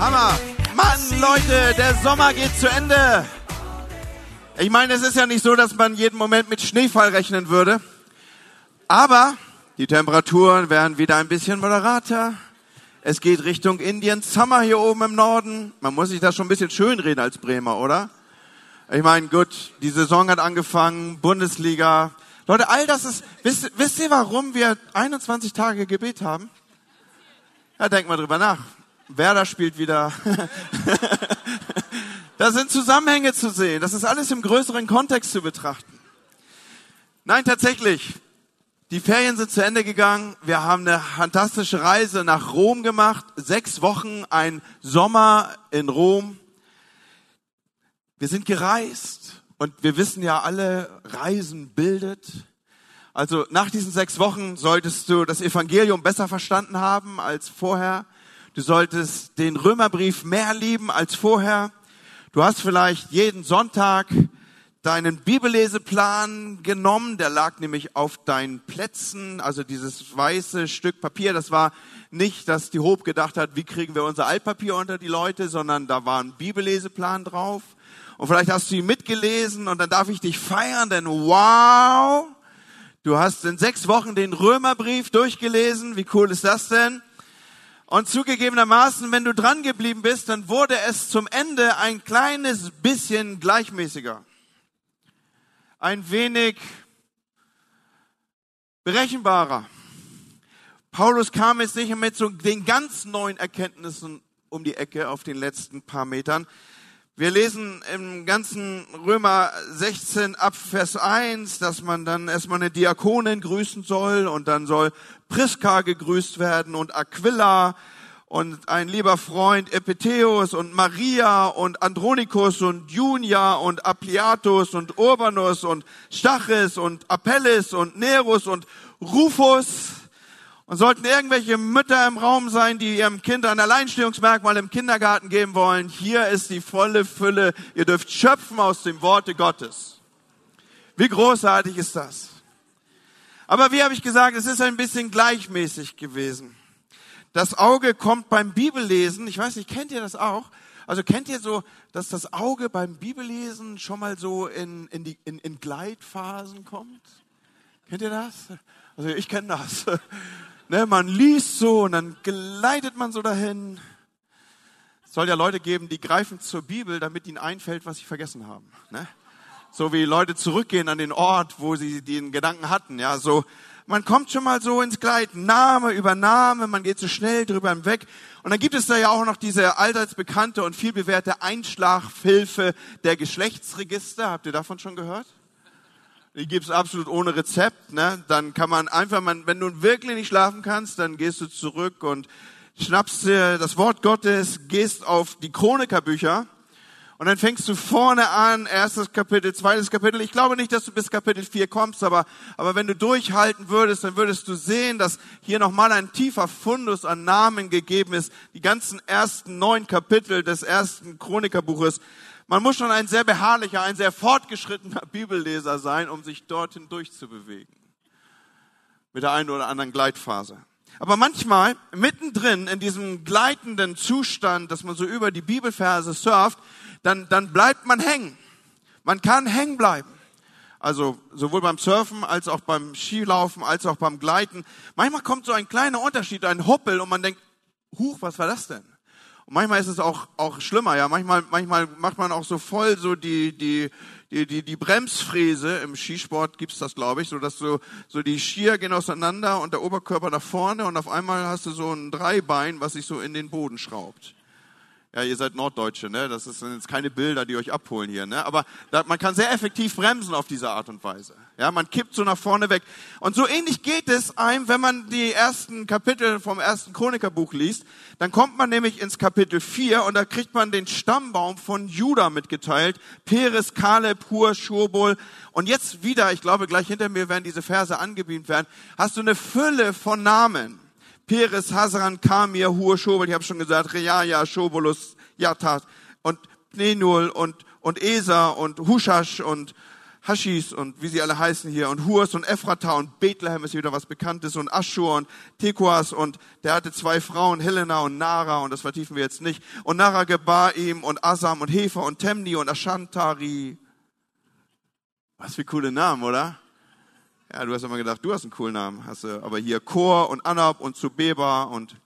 Hammer. Mann, Leute, der Sommer geht zu Ende. Ich meine, es ist ja nicht so, dass man jeden Moment mit Schneefall rechnen würde. Aber die Temperaturen werden wieder ein bisschen moderater. Es geht Richtung Indien Summer hier oben im Norden. Man muss sich das schon ein bisschen schönreden als Bremer, oder? Ich meine, gut, die Saison hat angefangen, Bundesliga. Leute, all das ist, wisst, wisst ihr, warum wir 21 Tage Gebet haben? Ja, denkt mal drüber nach. Werder spielt wieder. da sind Zusammenhänge zu sehen. Das ist alles im größeren Kontext zu betrachten. Nein, tatsächlich. Die Ferien sind zu Ende gegangen. Wir haben eine fantastische Reise nach Rom gemacht. Sechs Wochen, ein Sommer in Rom. Wir sind gereist und wir wissen ja alle, Reisen bildet. Also nach diesen sechs Wochen solltest du das Evangelium besser verstanden haben als vorher. Du solltest den Römerbrief mehr lieben als vorher. Du hast vielleicht jeden Sonntag deinen Bibelleseplan genommen, der lag nämlich auf deinen Plätzen, also dieses weiße Stück Papier, das war nicht, dass die Hob gedacht hat, wie kriegen wir unser Altpapier unter die Leute, sondern da war ein Bibelleseplan drauf. Und vielleicht hast du ihn mitgelesen und dann darf ich dich feiern, denn wow, du hast in sechs Wochen den Römerbrief durchgelesen, wie cool ist das denn? Und zugegebenermaßen, wenn du dran geblieben bist, dann wurde es zum Ende ein kleines bisschen gleichmäßiger. Ein wenig berechenbarer. Paulus kam jetzt nicht mit so den ganz neuen Erkenntnissen um die Ecke auf den letzten paar Metern. Wir lesen im ganzen Römer 16 ab Vers 1, dass man dann erstmal eine Diakonin grüßen soll und dann soll Priska gegrüßt werden und Aquila und ein lieber Freund Epitheus und Maria und Andronikus und Junia und Appliatus und Urbanus und Stachys und Apelles und Nerus und Rufus. Und sollten irgendwelche Mütter im Raum sein, die ihrem Kind ein Alleinstehungsmerkmal im Kindergarten geben wollen, hier ist die volle Fülle. Ihr dürft schöpfen aus dem Worte Gottes. Wie großartig ist das? Aber wie habe ich gesagt, es ist ein bisschen gleichmäßig gewesen. Das Auge kommt beim Bibellesen, ich weiß nicht, kennt ihr das auch? Also kennt ihr so, dass das Auge beim Bibellesen schon mal so in, in, die, in, in Gleitphasen kommt? Kennt ihr das? Also ich kenne das. Ne, man liest so und dann gleitet man so dahin. Es soll ja Leute geben, die greifen zur Bibel, damit ihnen einfällt, was sie vergessen haben. Ne? So wie Leute zurückgehen an den Ort, wo sie den Gedanken hatten. Ja, so man kommt schon mal so ins Gleiten, Name über Name, man geht so schnell drüber hinweg. Und dann gibt es da ja auch noch diese allseits bekannte und vielbewährte Einschlafhilfe der Geschlechtsregister. Habt ihr davon schon gehört? Die gibt's absolut ohne Rezept. Ne? Dann kann man einfach, man, wenn du wirklich nicht schlafen kannst, dann gehst du zurück und schnappst dir das Wort Gottes, gehst auf die Chroniker-Bücher und dann fängst du vorne an, erstes Kapitel, zweites Kapitel. Ich glaube nicht, dass du bis Kapitel 4 kommst, aber, aber wenn du durchhalten würdest, dann würdest du sehen, dass hier nochmal ein tiefer Fundus an Namen gegeben ist. Die ganzen ersten neun Kapitel des ersten Chronikerbuches man muss schon ein sehr beharrlicher, ein sehr fortgeschrittener Bibelleser sein, um sich dorthin durchzubewegen. Mit der einen oder anderen Gleitphase. Aber manchmal, mittendrin in diesem gleitenden Zustand, dass man so über die Bibelverse surft, dann, dann bleibt man hängen. Man kann hängen bleiben. Also sowohl beim Surfen als auch beim Skilaufen als auch beim Gleiten. Manchmal kommt so ein kleiner Unterschied, ein Hoppel und man denkt, huch, was war das denn? Und manchmal ist es auch, auch schlimmer, ja. Manchmal, manchmal macht man auch so voll so die, die, die, die, die Bremsfräse. Im Skisport gibt's das, glaube ich, so dass so, so die Skier gehen auseinander und der Oberkörper nach vorne und auf einmal hast du so ein Dreibein, was sich so in den Boden schraubt. Ja, ihr seid Norddeutsche, ne? Das sind jetzt keine Bilder, die euch abholen hier, ne? Aber da, man kann sehr effektiv bremsen auf diese Art und Weise. Ja, man kippt so nach vorne weg. Und so ähnlich geht es einem, wenn man die ersten Kapitel vom ersten Chronikerbuch liest. Dann kommt man nämlich ins Kapitel 4 und da kriegt man den Stammbaum von Judah mitgeteilt. Peres, Kaleb, Hur, Schurbol. Und jetzt wieder, ich glaube, gleich hinter mir werden diese Verse angebeamt werden, hast du eine Fülle von Namen. Peres, Hasran, Kamir, Hur, Schobel, ich habe schon gesagt, Reaja, Schobolus, Yatat und Pnenul und, und Esa und Hushash und Hashis und wie sie alle heißen hier und Hurs und Ephrata und Bethlehem ist wieder was Bekanntes und Aschur und Tekoas und der hatte zwei Frauen, Helena und Nara und das vertiefen wir jetzt nicht. Und Nara gebar ihm und Asam und Hefer und Temni und Ashantari. Was für coole Namen, oder? Ja, du hast immer gedacht, du hast einen coolen Namen. Hast du, aber hier Chor und Anab und Zubeba und,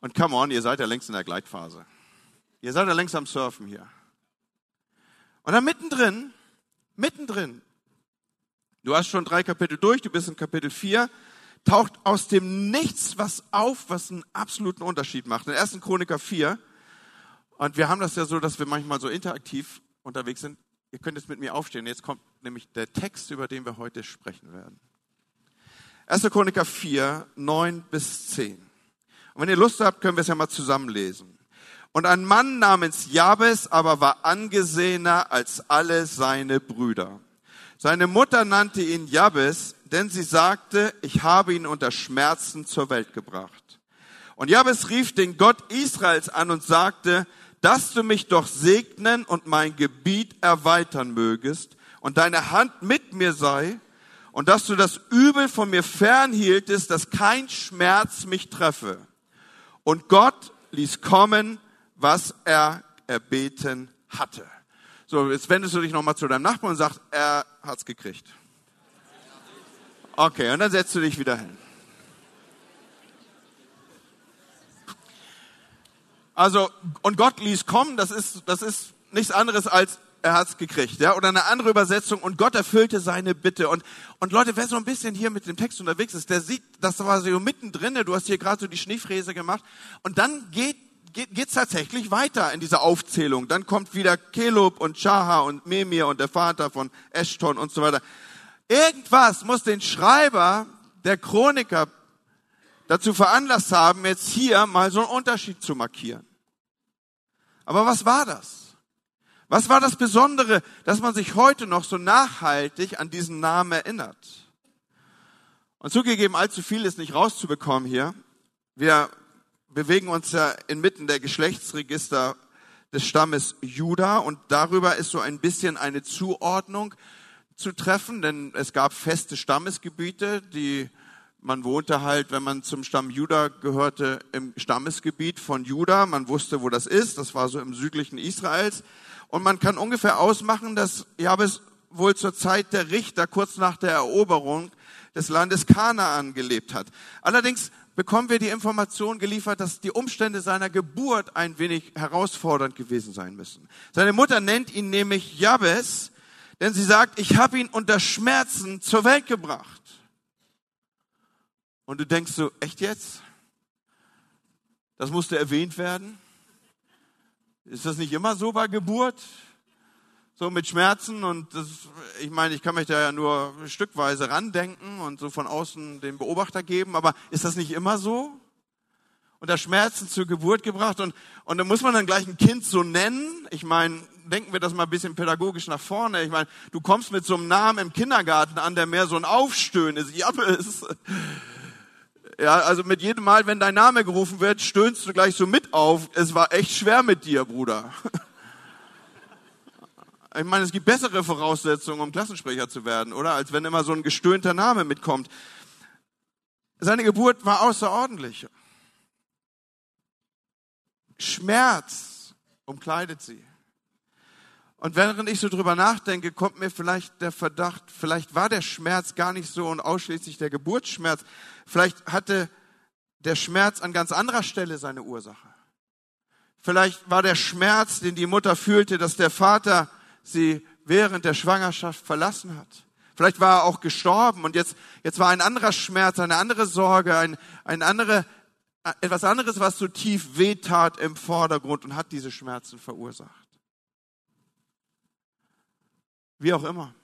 und come on, ihr seid ja längst in der Gleitphase. Ihr seid ja längst am Surfen hier. Und dann mittendrin mittendrin. Du hast schon drei Kapitel durch, du bist in Kapitel 4, taucht aus dem Nichts was auf, was einen absoluten Unterschied macht. In 1. Chroniker 4, und wir haben das ja so, dass wir manchmal so interaktiv unterwegs sind. Ihr könnt jetzt mit mir aufstehen. Jetzt kommt nämlich der Text, über den wir heute sprechen werden. 1. Chroniker 4, 9 bis 10. Und wenn ihr Lust habt, können wir es ja mal zusammen lesen. Und ein Mann namens Jabes aber war angesehener als alle seine Brüder. Seine Mutter nannte ihn Jabes, denn sie sagte, ich habe ihn unter Schmerzen zur Welt gebracht. Und Jabes rief den Gott Israels an und sagte, dass du mich doch segnen und mein Gebiet erweitern mögest und deine Hand mit mir sei und dass du das Übel von mir fernhieltest, dass kein Schmerz mich treffe. Und Gott ließ kommen was er erbeten hatte. So, jetzt wendest du dich nochmal zu deinem Nachbarn und sagst, er hat's gekriegt. Okay, und dann setzt du dich wieder hin. Also, und Gott ließ kommen, das ist, das ist nichts anderes als, er hat's gekriegt, ja. Oder eine andere Übersetzung, und Gott erfüllte seine Bitte. Und, und Leute, wer so ein bisschen hier mit dem Text unterwegs ist, der sieht, das war so mittendrin, du hast hier gerade so die Schneefräse gemacht. Und dann geht geht es tatsächlich weiter in dieser Aufzählung. Dann kommt wieder Kelub und Chaha und Memir und der Vater von Eshton und so weiter. Irgendwas muss den Schreiber der Chroniker dazu veranlasst haben, jetzt hier mal so einen Unterschied zu markieren. Aber was war das? Was war das Besondere, dass man sich heute noch so nachhaltig an diesen Namen erinnert? Und zugegeben, allzu viel ist nicht rauszubekommen hier. Wir bewegen uns ja inmitten der Geschlechtsregister des Stammes Juda und darüber ist so ein bisschen eine Zuordnung zu treffen, denn es gab feste Stammesgebiete, die man wohnte halt, wenn man zum Stamm Juda gehörte, im Stammesgebiet von Juda. Man wusste, wo das ist. Das war so im südlichen Israels. Und man kann ungefähr ausmachen, dass Jabes wohl zur Zeit der Richter, kurz nach der Eroberung des Landes Kanaan gelebt hat. Allerdings bekommen wir die Information geliefert, dass die Umstände seiner Geburt ein wenig herausfordernd gewesen sein müssen. Seine Mutter nennt ihn nämlich Jabes, denn sie sagt, ich habe ihn unter Schmerzen zur Welt gebracht. Und du denkst so, echt jetzt? Das musste erwähnt werden? Ist das nicht immer so bei Geburt? so mit Schmerzen und das, ich meine, ich kann mich da ja nur stückweise randenken und so von außen den Beobachter geben, aber ist das nicht immer so? Und da Schmerzen zur Geburt gebracht und, und dann muss man dann gleich ein Kind so nennen. Ich meine, denken wir das mal ein bisschen pädagogisch nach vorne. Ich meine, du kommst mit so einem Namen im Kindergarten an, der mehr so ein Aufstöhnen ist. Jappe ist. Ja, also mit jedem Mal, wenn dein Name gerufen wird, stöhnst du gleich so mit auf. Es war echt schwer mit dir, Bruder. Ich meine, es gibt bessere Voraussetzungen, um Klassensprecher zu werden, oder? Als wenn immer so ein gestöhnter Name mitkommt. Seine Geburt war außerordentlich. Schmerz umkleidet sie. Und während ich so drüber nachdenke, kommt mir vielleicht der Verdacht, vielleicht war der Schmerz gar nicht so und ausschließlich der Geburtsschmerz. Vielleicht hatte der Schmerz an ganz anderer Stelle seine Ursache. Vielleicht war der Schmerz, den die Mutter fühlte, dass der Vater sie während der Schwangerschaft verlassen hat. Vielleicht war er auch gestorben und jetzt, jetzt war ein anderer Schmerz, eine andere Sorge, ein, ein andere, etwas anderes, was so tief wehtat im Vordergrund und hat diese Schmerzen verursacht. Wie auch immer.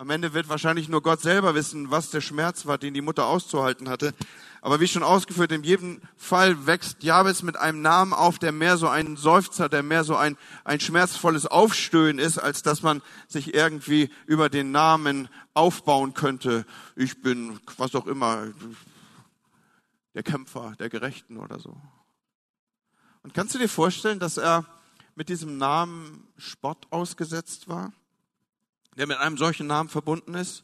Am Ende wird wahrscheinlich nur Gott selber wissen, was der Schmerz war, den die Mutter auszuhalten hatte. Aber wie schon ausgeführt, in jedem Fall wächst Jabes mit einem Namen auf, der mehr so ein Seufzer, der mehr so ein, ein schmerzvolles Aufstöhnen ist, als dass man sich irgendwie über den Namen aufbauen könnte. Ich bin, was auch immer, der Kämpfer der Gerechten oder so. Und kannst du dir vorstellen, dass er mit diesem Namen Spott ausgesetzt war? Der mit einem solchen Namen verbunden ist.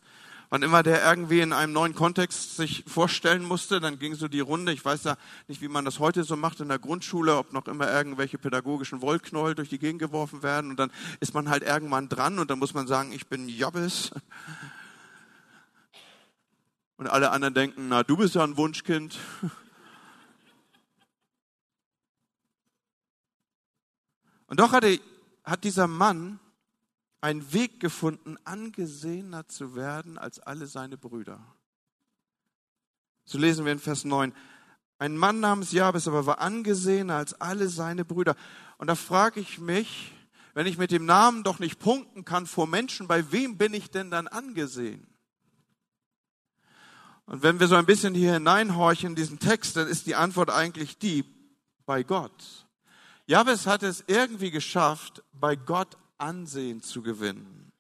Wann immer der irgendwie in einem neuen Kontext sich vorstellen musste, dann ging so die Runde. Ich weiß ja nicht, wie man das heute so macht in der Grundschule, ob noch immer irgendwelche pädagogischen Wollknäuel durch die Gegend geworfen werden. Und dann ist man halt irgendwann dran und dann muss man sagen, ich bin Jobbes. Und alle anderen denken, na, du bist ja ein Wunschkind. Und doch hatte, hat dieser Mann einen Weg gefunden, angesehener zu werden als alle seine Brüder. So lesen wir in Vers 9. Ein Mann namens Jabes aber war angesehener als alle seine Brüder. Und da frage ich mich, wenn ich mit dem Namen doch nicht punkten kann vor Menschen, bei wem bin ich denn dann angesehen? Und wenn wir so ein bisschen hier hineinhorchen in diesen Text, dann ist die Antwort eigentlich die, bei Gott. Jabes hat es irgendwie geschafft, bei Gott Ansehen zu gewinnen.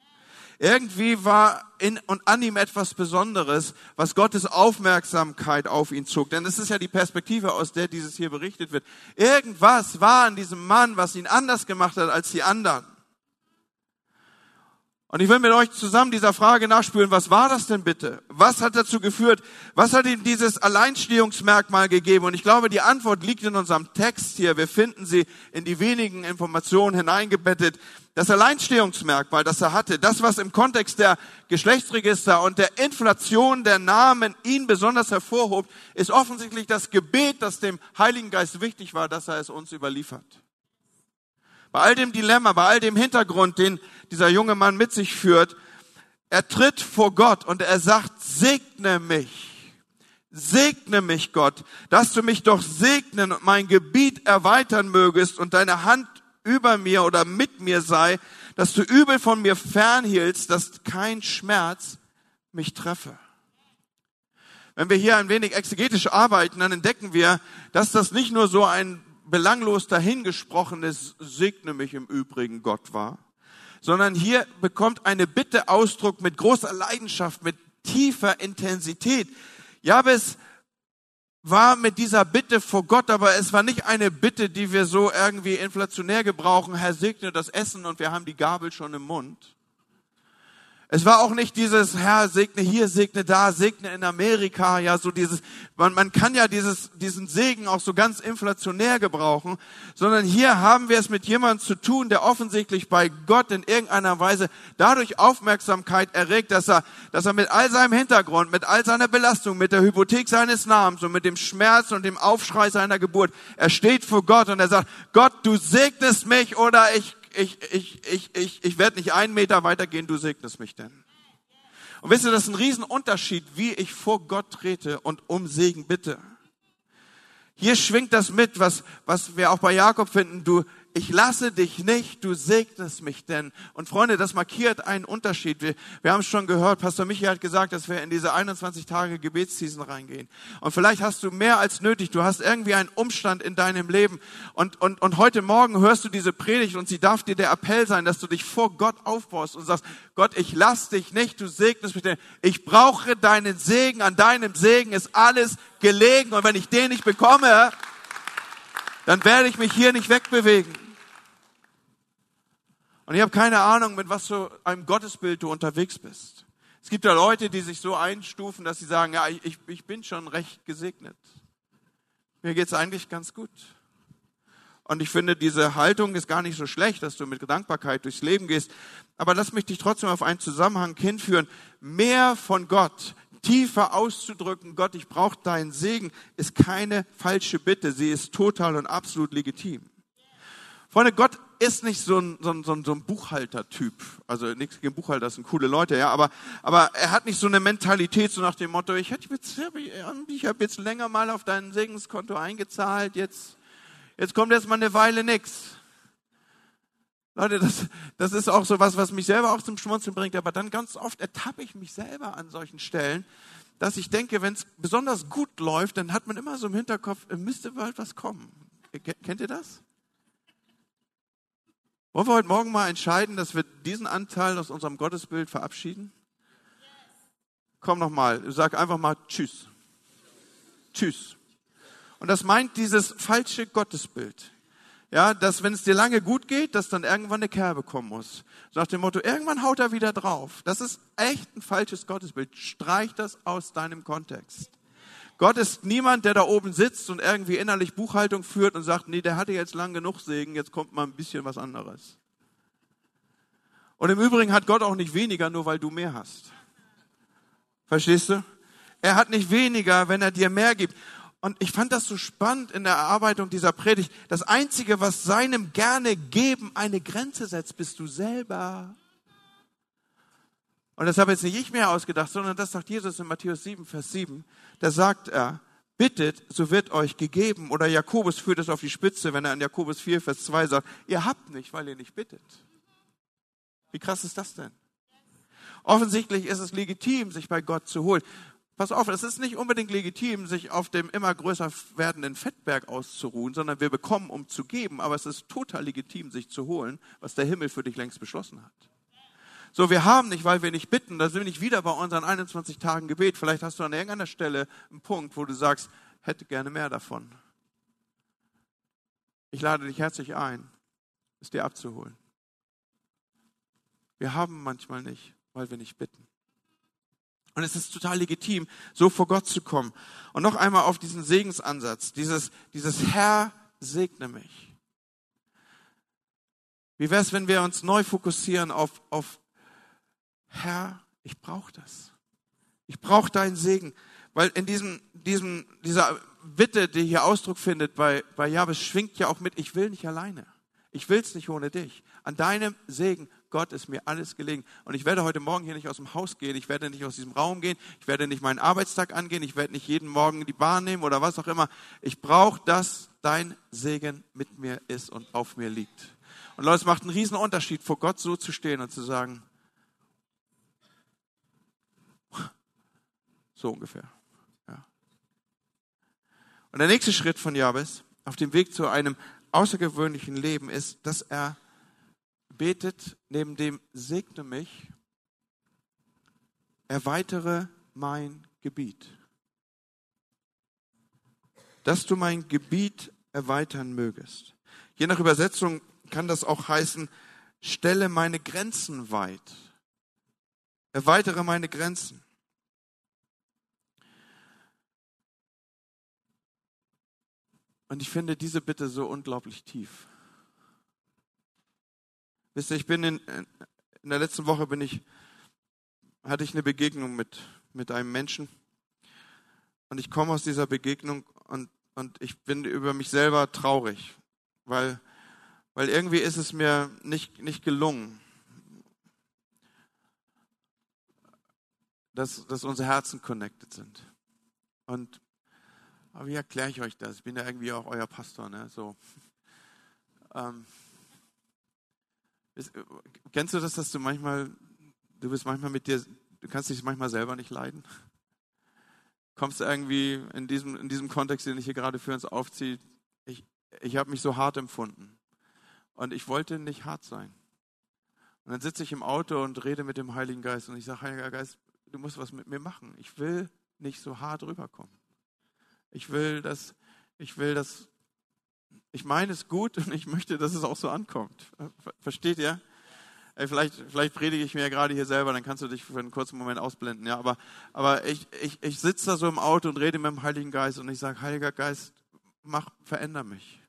Irgendwie war in und an ihm etwas Besonderes, was Gottes Aufmerksamkeit auf ihn zog. Denn es ist ja die Perspektive, aus der dieses hier berichtet wird. Irgendwas war an diesem Mann, was ihn anders gemacht hat als die anderen. Und ich will mit euch zusammen dieser Frage nachspüren, was war das denn bitte? Was hat dazu geführt? Was hat ihm dieses Alleinstehungsmerkmal gegeben? Und ich glaube, die Antwort liegt in unserem Text hier. Wir finden sie in die wenigen Informationen hineingebettet. Das Alleinstehungsmerkmal, das er hatte, das, was im Kontext der Geschlechtsregister und der Inflation der Namen ihn besonders hervorhob, ist offensichtlich das Gebet, das dem Heiligen Geist wichtig war, dass er es uns überliefert. Bei all dem Dilemma, bei all dem Hintergrund, den dieser junge Mann mit sich führt, er tritt vor Gott und er sagt, segne mich. Segne mich, Gott, dass du mich doch segnen und mein Gebiet erweitern mögest und deine Hand über mir oder mit mir sei, dass du übel von mir fernhielst, dass kein Schmerz mich treffe. Wenn wir hier ein wenig exegetisch arbeiten, dann entdecken wir, dass das nicht nur so ein belanglos dahingesprochenes Segne mich im Übrigen Gott war, sondern hier bekommt eine Bitte Ausdruck mit großer Leidenschaft, mit tiefer Intensität. Jabes war mit dieser Bitte vor Gott, aber es war nicht eine Bitte, die wir so irgendwie inflationär gebrauchen, Herr segne das Essen und wir haben die Gabel schon im Mund, es war auch nicht dieses, Herr, segne hier, segne da, segne in Amerika, ja, so dieses, man, man kann ja dieses, diesen Segen auch so ganz inflationär gebrauchen, sondern hier haben wir es mit jemandem zu tun, der offensichtlich bei Gott in irgendeiner Weise dadurch Aufmerksamkeit erregt, dass er, dass er mit all seinem Hintergrund, mit all seiner Belastung, mit der Hypothek seines Namens und mit dem Schmerz und dem Aufschrei seiner Geburt, er steht vor Gott und er sagt, Gott, du segnest mich oder ich ich, ich, ich, ich, ich werde nicht einen Meter weitergehen, du segnest mich denn. Und wisst ihr, das ist ein Riesenunterschied, wie ich vor Gott trete und um Segen bitte. Hier schwingt das mit, was, was wir auch bei Jakob finden. Du, ich lasse dich nicht, du segnest mich denn. Und Freunde, das markiert einen Unterschied. Wir, wir haben es schon gehört, Pastor Michi hat gesagt, dass wir in diese 21 Tage Gebetsseason reingehen. Und vielleicht hast du mehr als nötig, du hast irgendwie einen Umstand in deinem Leben. Und, und, und heute Morgen hörst du diese Predigt und sie darf dir der Appell sein, dass du dich vor Gott aufbaust und sagst, Gott, ich lass dich nicht, du segnest mich denn. Ich brauche deinen Segen, an deinem Segen ist alles gelegen. Und wenn ich den nicht bekomme, dann werde ich mich hier nicht wegbewegen. Und ich habe keine Ahnung, mit was für einem Gottesbild du unterwegs bist. Es gibt ja Leute, die sich so einstufen, dass sie sagen, ja, ich, ich bin schon recht gesegnet. Mir geht's eigentlich ganz gut. Und ich finde, diese Haltung ist gar nicht so schlecht, dass du mit Dankbarkeit durchs Leben gehst. Aber lass mich dich trotzdem auf einen Zusammenhang hinführen. Mehr von Gott, tiefer auszudrücken, Gott, ich brauche deinen Segen, ist keine falsche Bitte. Sie ist total und absolut legitim. Freunde, Gott ist nicht so ein, so ein, so ein, so ein Buchhalter-Typ. Also nichts gegen Buchhalter, das sind coole Leute, ja, aber, aber er hat nicht so eine Mentalität, so nach dem Motto, ich hätte jetzt, ich habe jetzt länger mal auf dein Segenskonto eingezahlt, jetzt, jetzt kommt erst mal eine Weile nix. Leute, das, das ist auch so was, was mich selber auch zum Schmunzeln bringt, aber dann ganz oft ertappe ich mich selber an solchen Stellen, dass ich denke, wenn es besonders gut läuft, dann hat man immer so im Hinterkopf, müsste bald was kommen. Kennt ihr das? Wollen wir heute Morgen mal entscheiden, dass wir diesen Anteil aus unserem Gottesbild verabschieden? Komm nochmal, sag einfach mal Tschüss. Tschüss. Und das meint dieses falsche Gottesbild. ja, dass wenn es dir lange gut geht, dass dann irgendwann eine Kerbe kommen muss. So nach dem Motto, irgendwann haut er wieder drauf. Das ist echt ein falsches Gottesbild. Streich das aus deinem Kontext. Gott ist niemand, der da oben sitzt und irgendwie innerlich Buchhaltung führt und sagt, nee, der hatte jetzt lang genug Segen, jetzt kommt mal ein bisschen was anderes. Und im Übrigen hat Gott auch nicht weniger, nur weil du mehr hast. Verstehst du? Er hat nicht weniger, wenn er dir mehr gibt. Und ich fand das so spannend in der Erarbeitung dieser Predigt. Das Einzige, was seinem gerne geben eine Grenze setzt, bist du selber. Und das habe jetzt nicht ich mir ausgedacht, sondern das sagt Jesus in Matthäus 7, Vers 7. Da sagt er, bittet, so wird euch gegeben. Oder Jakobus führt es auf die Spitze, wenn er in Jakobus 4, Vers 2 sagt, ihr habt nicht, weil ihr nicht bittet. Wie krass ist das denn? Offensichtlich ist es legitim, sich bei Gott zu holen. Pass auf, es ist nicht unbedingt legitim, sich auf dem immer größer werdenden Fettberg auszuruhen, sondern wir bekommen, um zu geben, aber es ist total legitim, sich zu holen, was der Himmel für dich längst beschlossen hat. So, wir haben nicht, weil wir nicht bitten, da sind wir nicht wieder bei unseren 21 Tagen Gebet. Vielleicht hast du an irgendeiner Stelle einen Punkt, wo du sagst, hätte gerne mehr davon. Ich lade dich herzlich ein, es dir abzuholen. Wir haben manchmal nicht, weil wir nicht bitten. Und es ist total legitim, so vor Gott zu kommen. Und noch einmal auf diesen Segensansatz, dieses, dieses Herr segne mich. Wie wäre es, wenn wir uns neu fokussieren auf, auf Herr, ich brauche das. Ich brauche deinen Segen. Weil in diesem, diesem, dieser Bitte, die hier Ausdruck findet bei, bei Jabes, schwingt ja auch mit, ich will nicht alleine. Ich will es nicht ohne dich. An deinem Segen Gott ist mir alles gelegen. Und ich werde heute Morgen hier nicht aus dem Haus gehen, ich werde nicht aus diesem Raum gehen, ich werde nicht meinen Arbeitstag angehen, ich werde nicht jeden Morgen die Bahn nehmen oder was auch immer. Ich brauche, dass dein Segen mit mir ist und auf mir liegt. Und Leute, es macht einen riesen Unterschied, vor Gott so zu stehen und zu sagen, so ungefähr. Ja. Und der nächste Schritt von Jabes auf dem Weg zu einem außergewöhnlichen Leben ist, dass er betet neben dem Segne mich, erweitere mein Gebiet. Dass du mein Gebiet erweitern mögest. Je nach Übersetzung kann das auch heißen, stelle meine Grenzen weit. Erweitere meine Grenzen. Und ich finde diese Bitte so unglaublich tief. Wisst ihr, ich bin in, in der letzten Woche bin ich, hatte ich eine Begegnung mit, mit einem Menschen. Und ich komme aus dieser Begegnung und, und ich bin über mich selber traurig, weil, weil irgendwie ist es mir nicht, nicht gelungen, dass, dass unsere Herzen connected sind. Und aber wie erkläre ich euch das? Ich bin ja irgendwie auch euer Pastor, ne? So. Ähm, ist, kennst du das, dass du manchmal, du bist manchmal mit dir, du kannst dich manchmal selber nicht leiden? Kommst du irgendwie in diesem, in diesem Kontext, den ich hier gerade für uns aufziehe, ich, ich habe mich so hart empfunden. Und ich wollte nicht hart sein. Und dann sitze ich im Auto und rede mit dem Heiligen Geist und ich sage, Heiliger Geist, du musst was mit mir machen. Ich will nicht so hart rüberkommen. Ich will, dass, ich will, dass ich meine es gut und ich möchte, dass es auch so ankommt. Versteht ihr? Vielleicht, vielleicht predige ich mir ja gerade hier selber, dann kannst du dich für einen kurzen Moment ausblenden. Ja, aber, aber ich, ich, ich sitze da so im Auto und rede mit dem Heiligen Geist und ich sage, Heiliger Geist, mach, veränder mich.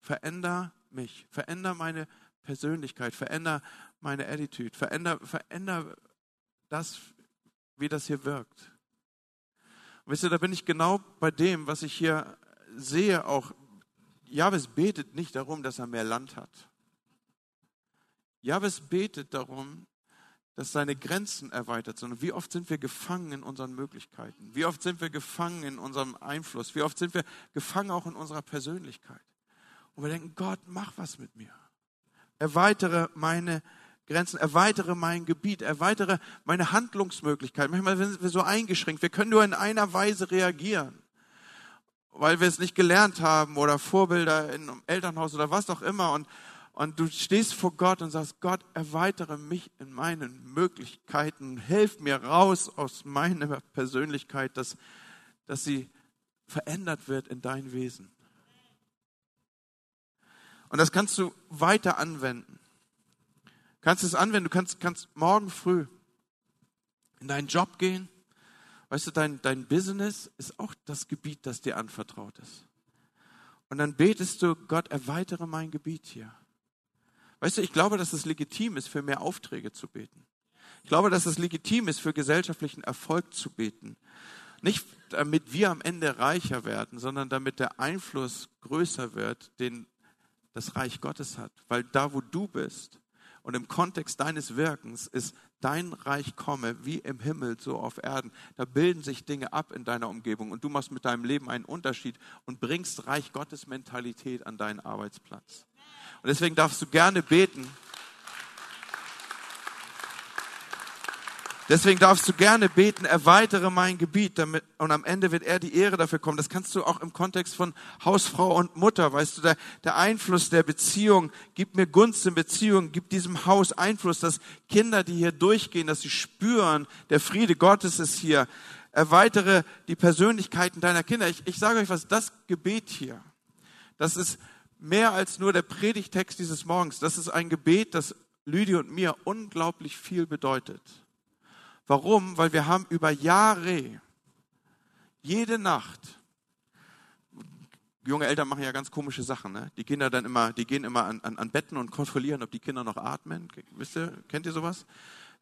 Veränder mich. Veränder meine Persönlichkeit. Veränder meine Attitude. Veränder, veränder das, wie das hier wirkt. Wisst ihr, da bin ich genau bei dem, was ich hier sehe, auch Jabes betet nicht darum, dass er mehr Land hat. Jabes betet darum, dass seine Grenzen erweitert sind. Wie oft sind wir gefangen in unseren Möglichkeiten? Wie oft sind wir gefangen in unserem Einfluss? Wie oft sind wir gefangen auch in unserer Persönlichkeit? Und wir denken, Gott, mach was mit mir. Erweitere meine Grenzen, erweitere mein Gebiet, erweitere meine Handlungsmöglichkeiten. Manchmal sind wir so eingeschränkt. Wir können nur in einer Weise reagieren weil wir es nicht gelernt haben oder Vorbilder im Elternhaus oder was auch immer. Und, und du stehst vor Gott und sagst, Gott, erweitere mich in meinen Möglichkeiten, hilf mir raus aus meiner Persönlichkeit, dass, dass sie verändert wird in dein Wesen. Und das kannst du weiter anwenden. Kannst es anwenden, du kannst, kannst morgen früh in deinen Job gehen. Weißt du, dein, dein Business ist auch das Gebiet, das dir anvertraut ist. Und dann betest du, Gott, erweitere mein Gebiet hier. Weißt du, ich glaube, dass es legitim ist, für mehr Aufträge zu beten. Ich glaube, dass es legitim ist, für gesellschaftlichen Erfolg zu beten. Nicht damit wir am Ende reicher werden, sondern damit der Einfluss größer wird, den das Reich Gottes hat. Weil da, wo du bist und im Kontext deines Wirkens ist dein Reich komme wie im Himmel, so auf Erden. Da bilden sich Dinge ab in deiner Umgebung und du machst mit deinem Leben einen Unterschied und bringst Reich Gottes Mentalität an deinen Arbeitsplatz. Und deswegen darfst du gerne beten. Deswegen darfst du gerne beten, erweitere mein Gebiet, damit, und am Ende wird er die Ehre dafür kommen. Das kannst du auch im Kontext von Hausfrau und Mutter, weißt du, der, der Einfluss der Beziehung, gib mir Gunst in Beziehung, gib diesem Haus Einfluss, dass Kinder, die hier durchgehen, dass sie spüren, der Friede Gottes ist hier. Erweitere die Persönlichkeiten deiner Kinder. Ich, ich sage euch was, das Gebet hier, das ist mehr als nur der Predigtext dieses Morgens. Das ist ein Gebet, das Lydie und mir unglaublich viel bedeutet. Warum? Weil wir haben über Jahre, jede Nacht, junge Eltern machen ja ganz komische Sachen. Ne? Die Kinder dann immer, die gehen immer an, an, an Betten und kontrollieren, ob die Kinder noch atmen. Wisst ihr, kennt ihr sowas?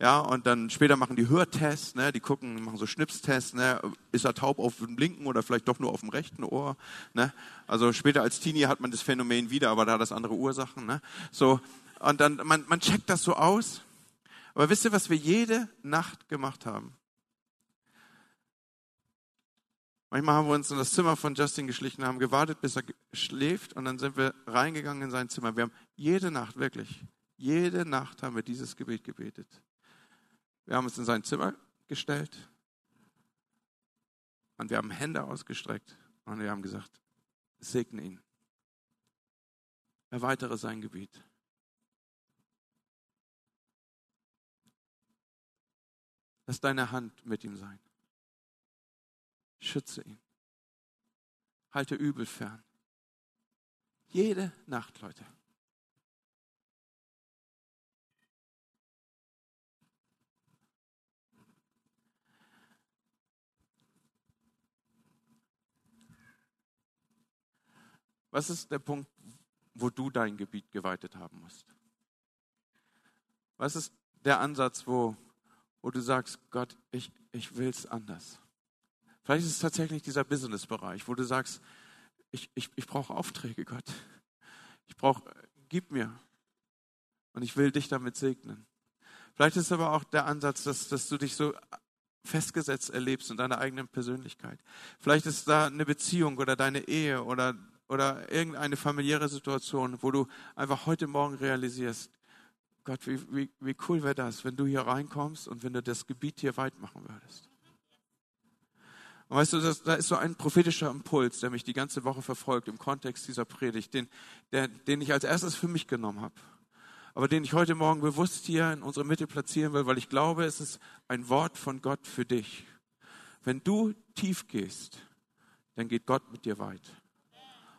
Ja, und dann später machen die Hörtests, ne? die gucken, machen so Schnipstests, ne? ist er taub auf dem linken oder vielleicht doch nur auf dem rechten Ohr. Ne? Also später als Teenie hat man das Phänomen wieder, aber da hat das andere Ursachen. Ne? So, und dann, man, man checkt das so aus. Aber wisst ihr, was wir jede Nacht gemacht haben? Manchmal haben wir uns in das Zimmer von Justin geschlichen, haben gewartet, bis er schläft und dann sind wir reingegangen in sein Zimmer. Wir haben jede Nacht, wirklich, jede Nacht haben wir dieses Gebet gebetet. Wir haben uns in sein Zimmer gestellt und wir haben Hände ausgestreckt und wir haben gesagt, segne ihn. Erweitere sein Gebiet. Lass deine Hand mit ihm sein. Schütze ihn. Halte übel fern. Jede Nacht, Leute. Was ist der Punkt, wo du dein Gebiet geweitet haben musst? Was ist der Ansatz, wo, wo du sagst, Gott, ich, ich will es anders? Vielleicht ist es tatsächlich dieser Business-Bereich, wo du sagst, ich, ich, ich brauche Aufträge, Gott. Ich brauche, gib mir. Und ich will dich damit segnen. Vielleicht ist aber auch der Ansatz, dass, dass du dich so festgesetzt erlebst in deiner eigenen Persönlichkeit. Vielleicht ist da eine Beziehung oder deine Ehe oder oder irgendeine familiäre Situation, wo du einfach heute Morgen realisierst, Gott, wie, wie, wie cool wäre das, wenn du hier reinkommst und wenn du das Gebiet hier weit machen würdest. Und weißt du, das, da ist so ein prophetischer Impuls, der mich die ganze Woche verfolgt im Kontext dieser Predigt, den, der, den ich als erstes für mich genommen habe, aber den ich heute Morgen bewusst hier in unserer Mitte platzieren will, weil ich glaube, es ist ein Wort von Gott für dich. Wenn du tief gehst, dann geht Gott mit dir weit.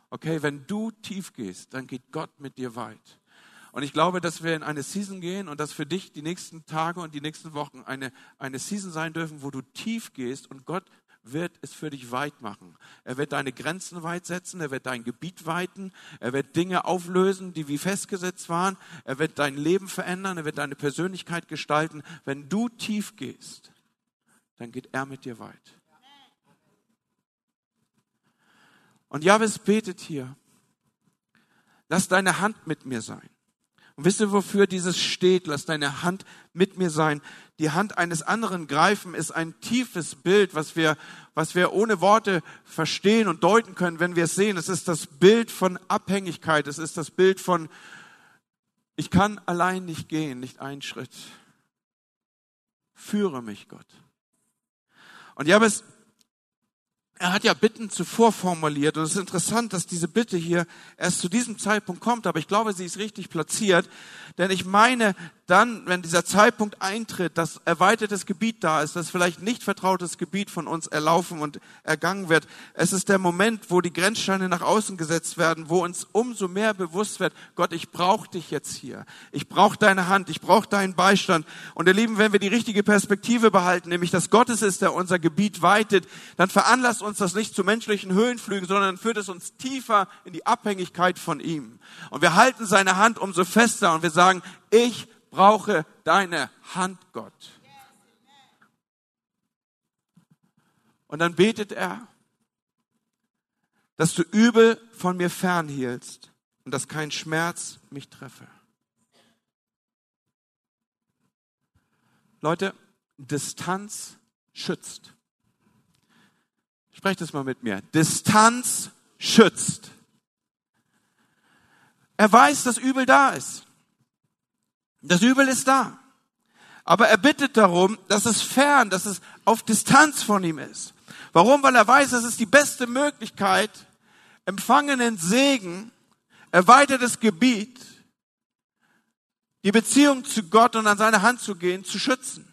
Okay, wenn du tief gehst, dann geht Gott mit dir weit. Und ich glaube, dass wir in eine Season gehen und dass für dich die nächsten Tage und die nächsten Wochen eine, eine Season sein dürfen, wo du tief gehst und Gott wird es für dich weit machen. Er wird deine Grenzen weit setzen, er wird dein Gebiet weiten, er wird Dinge auflösen, die wie festgesetzt waren, er wird dein Leben verändern, er wird deine Persönlichkeit gestalten. Wenn du tief gehst, dann geht er mit dir weit. Und Jahwes betet hier, lass deine Hand mit mir sein. Und wisst ihr, wofür dieses steht? Lass deine Hand mit mir sein. Die Hand eines anderen greifen ist ein tiefes Bild, was wir, was wir ohne Worte verstehen und deuten können, wenn wir es sehen. Es ist das Bild von Abhängigkeit. Es ist das Bild von, ich kann allein nicht gehen, nicht einen Schritt. Führe mich, Gott. Und Jabes er hat ja Bitten zuvor formuliert und es ist interessant, dass diese Bitte hier erst zu diesem Zeitpunkt kommt, aber ich glaube, sie ist richtig platziert, denn ich meine, dann, wenn dieser Zeitpunkt eintritt, dass erweitertes Gebiet da ist, dass vielleicht nicht vertrautes Gebiet von uns erlaufen und ergangen wird, es ist der Moment, wo die Grenzsteine nach außen gesetzt werden, wo uns umso mehr bewusst wird, Gott, ich brauche dich jetzt hier. Ich brauche deine Hand, ich brauche deinen Beistand. Und ihr Lieben, wenn wir die richtige Perspektive behalten, nämlich dass Gott es ist, der unser Gebiet weitet, dann veranlasst uns das nicht zu menschlichen Höhenflügen, sondern führt es uns tiefer in die Abhängigkeit von ihm. Und wir halten seine Hand umso fester und wir sagen, ich brauche deine Hand, Gott. Und dann betet er, dass du Übel von mir fernhielst und dass kein Schmerz mich treffe. Leute, Distanz schützt. Sprecht es mal mit mir. Distanz schützt. Er weiß, dass Übel da ist. Das Übel ist da. Aber er bittet darum, dass es fern, dass es auf Distanz von ihm ist. Warum? Weil er weiß, das ist die beste Möglichkeit, empfangenen Segen, erweitertes Gebiet, die Beziehung zu Gott und an seine Hand zu gehen, zu schützen.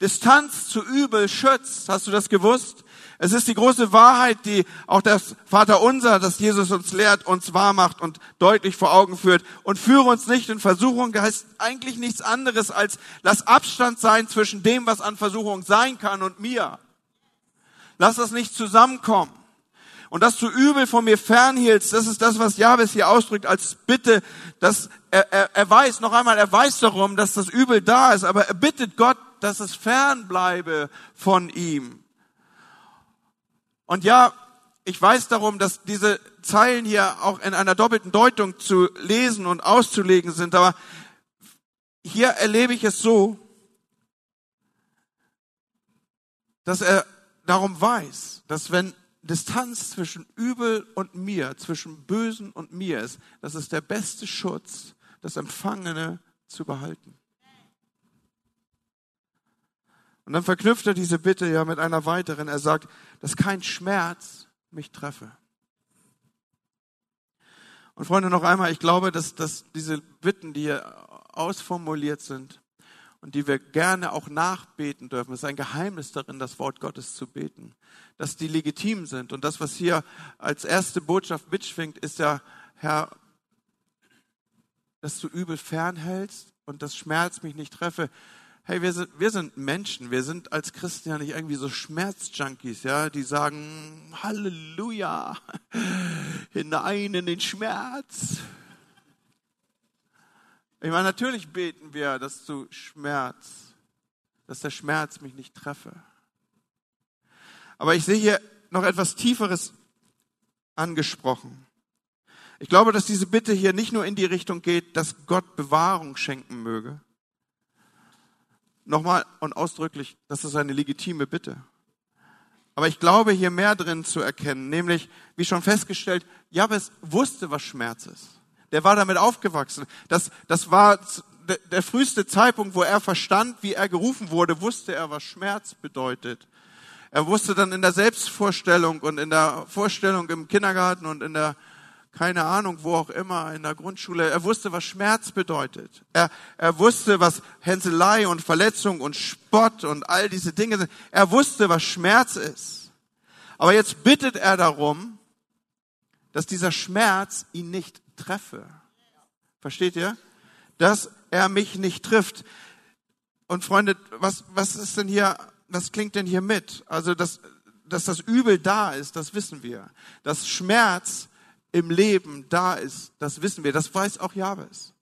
Distanz zu Übel schützt. Hast du das gewusst? Es ist die große Wahrheit, die auch das Vaterunser, das Jesus uns lehrt, uns wahr macht und deutlich vor Augen führt. Und führe uns nicht in Versuchung, heißt eigentlich nichts anderes als, lass Abstand sein zwischen dem, was an Versuchung sein kann und mir. Lass das nicht zusammenkommen. Und dass du übel von mir fernhielst, das ist das, was Jabes hier ausdrückt als Bitte, dass er, er, er weiß, noch einmal, er weiß darum, dass das Übel da ist, aber er bittet Gott, dass es fern bleibe von ihm. Und ja, ich weiß darum, dass diese Zeilen hier auch in einer doppelten Deutung zu lesen und auszulegen sind, aber hier erlebe ich es so, dass er darum weiß, dass wenn Distanz zwischen Übel und mir, zwischen Bösen und mir ist, das ist der beste Schutz, das Empfangene zu behalten. Und dann verknüpft er diese Bitte ja mit einer weiteren. Er sagt, dass kein Schmerz mich treffe. Und Freunde, noch einmal, ich glaube, dass, dass diese Bitten, die hier ausformuliert sind und die wir gerne auch nachbeten dürfen, ist ein Geheimnis darin, das Wort Gottes zu beten, dass die legitim sind. Und das, was hier als erste Botschaft mitschwingt, ist ja, Herr, dass du übel fernhältst und dass Schmerz mich nicht treffe hey, wir sind, wir sind Menschen, wir sind als Christen ja nicht irgendwie so Schmerzjunkies, ja, die sagen, Halleluja, hinein in den Schmerz. Ich meine, natürlich beten wir, dass du Schmerz, dass der Schmerz mich nicht treffe. Aber ich sehe hier noch etwas Tieferes angesprochen. Ich glaube, dass diese Bitte hier nicht nur in die Richtung geht, dass Gott Bewahrung schenken möge, Nochmal und ausdrücklich, das ist eine legitime Bitte. Aber ich glaube, hier mehr drin zu erkennen, nämlich, wie schon festgestellt, Jabes wusste, was Schmerz ist. Der war damit aufgewachsen. Das, das war der früheste Zeitpunkt, wo er verstand, wie er gerufen wurde, wusste er, was Schmerz bedeutet. Er wusste dann in der Selbstvorstellung und in der Vorstellung im Kindergarten und in der keine Ahnung, wo auch immer, in der Grundschule. Er wusste, was Schmerz bedeutet. Er, er wusste, was Hänselei und Verletzung und Spott und all diese Dinge sind. Er wusste, was Schmerz ist. Aber jetzt bittet er darum, dass dieser Schmerz ihn nicht treffe. Versteht ihr? Dass er mich nicht trifft. Und Freunde, was, was ist denn hier, was klingt denn hier mit? Also, dass, dass das Übel da ist, das wissen wir. Dass Schmerz im Leben da ist, das wissen wir, das weiß auch Jabes.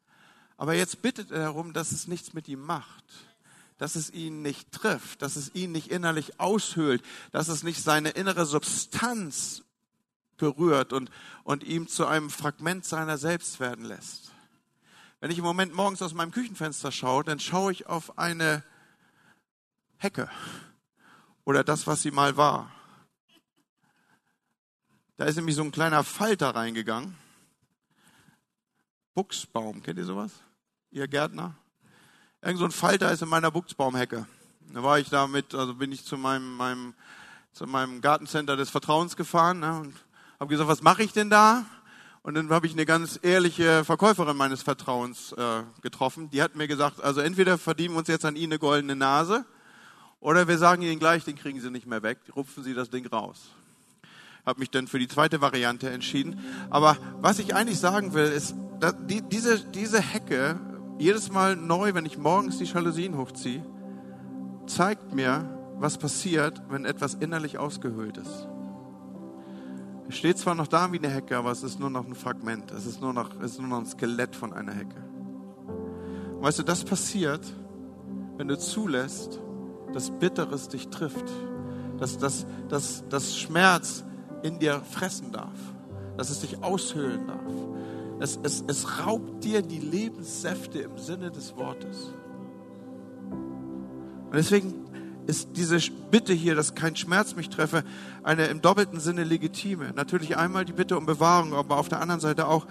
Aber jetzt bittet er darum, dass es nichts mit ihm macht, dass es ihn nicht trifft, dass es ihn nicht innerlich aushöhlt, dass es nicht seine innere Substanz berührt und, und ihm zu einem Fragment seiner selbst werden lässt. Wenn ich im Moment morgens aus meinem Küchenfenster schaue, dann schaue ich auf eine Hecke oder das, was sie mal war. Da ist nämlich so ein kleiner Falter reingegangen. Buchsbaum, kennt ihr sowas? Ihr Gärtner? Irgend so ein Falter ist in meiner Buchsbaumhecke. Da war ich damit, also bin ich zu meinem, meinem zu meinem Gartencenter des Vertrauens gefahren ne, und habe gesagt, was mache ich denn da? Und dann habe ich eine ganz ehrliche Verkäuferin meines Vertrauens äh, getroffen. Die hat mir gesagt, also entweder verdienen wir uns jetzt an Ihnen eine goldene Nase oder wir sagen Ihnen gleich, den kriegen Sie nicht mehr weg, rupfen Sie das Ding raus. Habe mich dann für die zweite Variante entschieden. Aber was ich eigentlich sagen will, ist, die, diese, diese Hecke, jedes Mal neu, wenn ich morgens die Jalousien hochziehe, zeigt mir, was passiert, wenn etwas innerlich ausgehöhlt ist. Es steht zwar noch da wie eine Hecke, aber es ist nur noch ein Fragment. Es ist nur noch, es ist nur noch ein Skelett von einer Hecke. Weißt du, das passiert, wenn du zulässt, dass Bitteres dich trifft, dass, dass, dass, dass Schmerz in dir fressen darf, dass es dich aushöhlen darf. Es, es, es raubt dir die Lebenssäfte im Sinne des Wortes. Und deswegen ist diese Bitte hier, dass kein Schmerz mich treffe, eine im doppelten Sinne legitime. Natürlich einmal die Bitte um Bewahrung, aber auf der anderen Seite auch,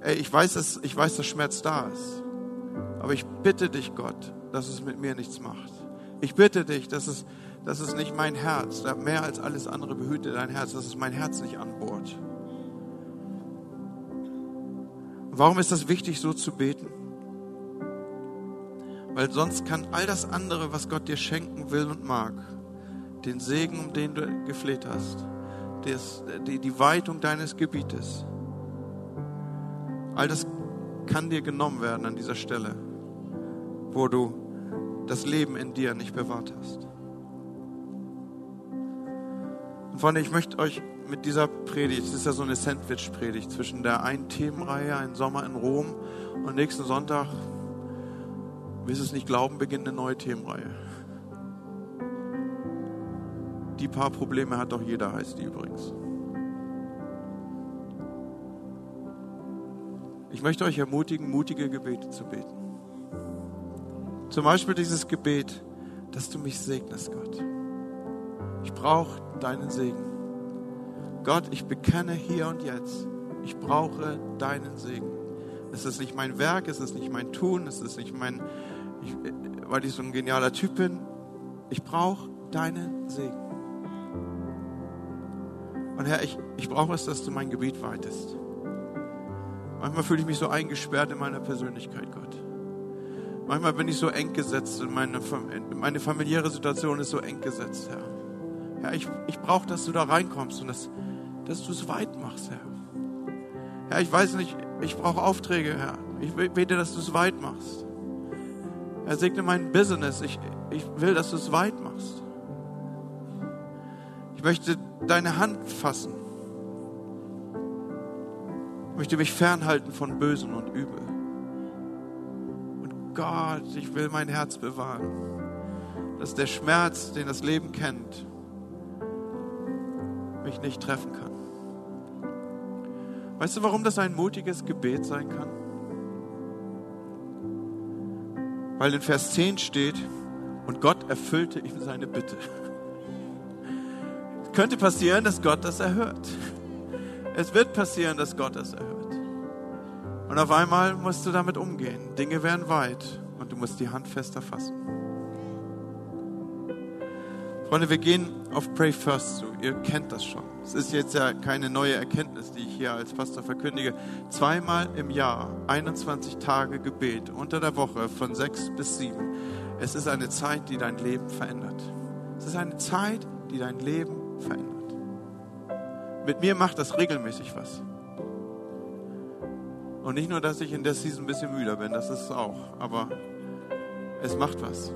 ey, ich weiß, dass, ich weiß, dass Schmerz da ist. Aber ich bitte dich, Gott, dass es mit mir nichts macht. Ich bitte dich, dass es, dass es nicht mein Herz, mehr als alles andere behüte dein Herz, dass es mein Herz nicht anbohrt. Warum ist das wichtig, so zu beten? Weil sonst kann all das andere, was Gott dir schenken will und mag, den Segen, um den du gefleht hast, das, die Weitung deines Gebietes, all das kann dir genommen werden an dieser Stelle, wo du das Leben in dir nicht bewahrt hast. Und Freunde, ich möchte euch mit dieser Predigt, es ist ja so eine Sandwich-Predigt zwischen der einen Themenreihe, ein Sommer in Rom und nächsten Sonntag willst es nicht glauben, beginnt eine neue Themenreihe. Die paar Probleme hat doch jeder, heißt die übrigens. Ich möchte euch ermutigen, mutige Gebete zu beten. Zum Beispiel dieses Gebet, dass du mich segnest, Gott. Ich brauche deinen Segen. Gott, ich bekenne hier und jetzt, ich brauche deinen Segen. Es ist nicht mein Werk, es ist nicht mein Tun, es ist nicht mein, ich, weil ich so ein genialer Typ bin. Ich brauche deinen Segen. Und Herr, ich, ich brauche es, dass du mein Gebiet weitest. Manchmal fühle ich mich so eingesperrt in meiner Persönlichkeit, Gott. Manchmal bin ich so eng gesetzt und meine, meine familiäre Situation ist so eng gesetzt, Herr. Herr, ich, ich brauche, dass du da reinkommst und dass, dass du es weit machst, Herr. Herr, ich weiß nicht, ich brauche Aufträge, Herr. Ich bete, dass du es weit machst. Er segne mein Business. Ich, ich will, dass du es weit machst. Ich möchte deine Hand fassen. Ich möchte mich fernhalten von Bösen und Übel. Und Gott, ich will mein Herz bewahren, dass der Schmerz, den das Leben kennt, mich nicht treffen kann. Weißt du, warum das ein mutiges Gebet sein kann? Weil in Vers 10 steht, und Gott erfüllte ihm seine Bitte. Es könnte passieren, dass Gott das erhört. Es wird passieren, dass Gott das erhört. Und auf einmal musst du damit umgehen. Dinge werden weit und du musst die Hand fester fassen. Freunde, wir gehen auf Pray First zu. Ihr kennt das schon. Es ist jetzt ja keine neue Erkenntnis, die ich hier als Pastor verkündige. Zweimal im Jahr, 21 Tage Gebet unter der Woche von sechs bis sieben. Es ist eine Zeit, die dein Leben verändert. Es ist eine Zeit, die dein Leben verändert. Mit mir macht das regelmäßig was. Und nicht nur, dass ich in der Season ein bisschen müder bin, das ist es auch, aber es macht was.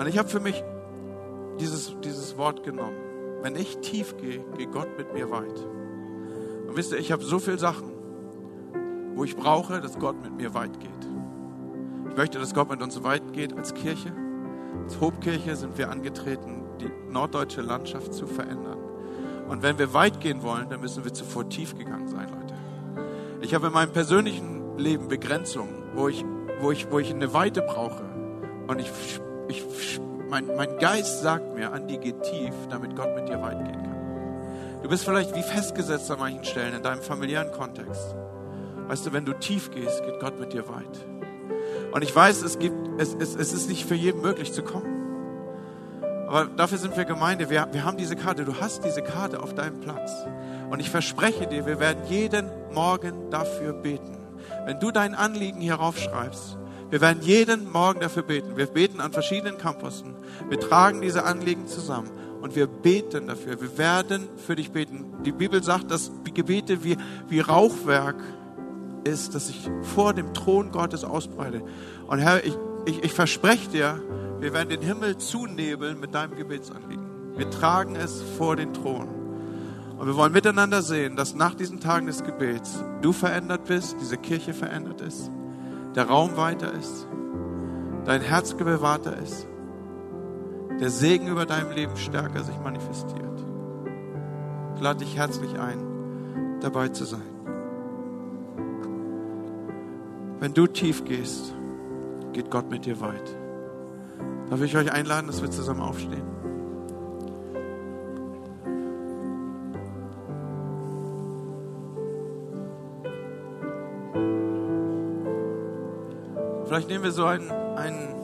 Und ich habe für mich dieses, dieses Wort genommen. Wenn ich tief gehe, geht Gott mit mir weit. Und wisst ihr, ich habe so viele Sachen, wo ich brauche, dass Gott mit mir weit geht. Ich möchte, dass Gott mit uns weit geht als Kirche. Als Hobkirche sind wir angetreten, die norddeutsche Landschaft zu verändern. Und wenn wir weit gehen wollen, dann müssen wir zuvor tief gegangen sein, Leute. Ich habe in meinem persönlichen Leben Begrenzungen, wo ich, wo ich, wo ich eine Weite brauche. Und ich ich, mein, mein Geist sagt mir, Andi, geh tief, damit Gott mit dir weit gehen kann. Du bist vielleicht wie festgesetzt an manchen Stellen in deinem familiären Kontext. Weißt du, wenn du tief gehst, geht Gott mit dir weit. Und ich weiß, es, gibt, es, es, es ist nicht für jeden möglich zu kommen. Aber dafür sind wir Gemeinde. Wir, wir haben diese Karte. Du hast diese Karte auf deinem Platz. Und ich verspreche dir, wir werden jeden Morgen dafür beten. Wenn du dein Anliegen hier raufschreibst, wir werden jeden Morgen dafür beten. Wir beten an verschiedenen Campussen. Wir tragen diese Anliegen zusammen und wir beten dafür. Wir werden für dich beten. Die Bibel sagt, dass Gebete wie, wie Rauchwerk ist, dass sich vor dem Thron Gottes ausbreitet. Und Herr, ich, ich, ich verspreche dir, wir werden den Himmel zunebeln mit deinem Gebetsanliegen. Wir tragen es vor den Thron. Und wir wollen miteinander sehen, dass nach diesen Tagen des Gebets du verändert bist, diese Kirche verändert ist, der Raum weiter ist, dein Herz bewahrter ist, der Segen über deinem Leben stärker sich manifestiert. Ich lade dich herzlich ein, dabei zu sein. Wenn du tief gehst, geht Gott mit dir weit. Darf ich euch einladen, dass wir zusammen aufstehen? Vielleicht nehmen wir so einen, einen,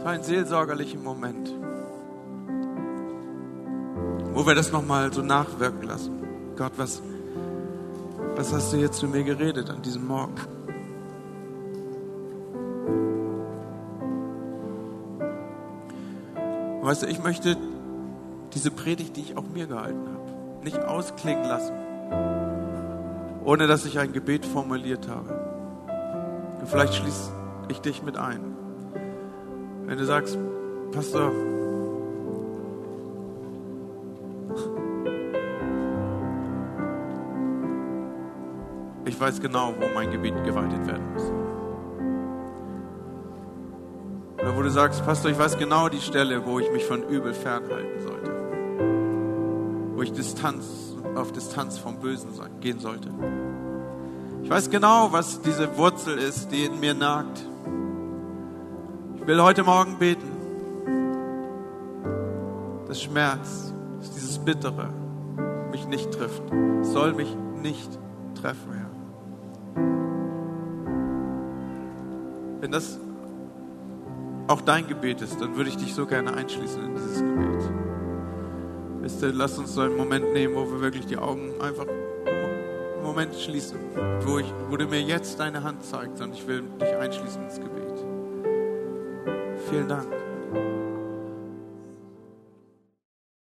so einen seelsorgerlichen Moment, wo wir das nochmal so nachwirken lassen. Gott, was, was hast du jetzt zu mir geredet an diesem Morgen? Weißt du, ich möchte diese Predigt, die ich auch mir gehalten habe, nicht ausklingen lassen, ohne dass ich ein Gebet formuliert habe. Und vielleicht schließe ich dich mit ein. Wenn du sagst, Pastor, ich weiß genau, wo mein Gebet geweitet werden muss. Oder wo du sagst, Pastor, ich weiß genau die Stelle, wo ich mich von Übel fernhalten sollte. Wo ich Distanz, auf Distanz vom Bösen gehen sollte. Ich weiß genau, was diese Wurzel ist, die in mir nagt. Ich will heute Morgen beten. Das Schmerz, dass dieses Bittere mich nicht trifft, soll mich nicht treffen, Herr. Wenn das auch dein Gebet ist, dann würde ich dich so gerne einschließen in dieses Gebet. Wisst ihr, lass uns so einen Moment nehmen, wo wir wirklich die Augen einfach einen Moment schließen, wo, ich, wo du mir jetzt deine Hand zeigst und ich will dich einschließen ins Gebet. Vielen Dank.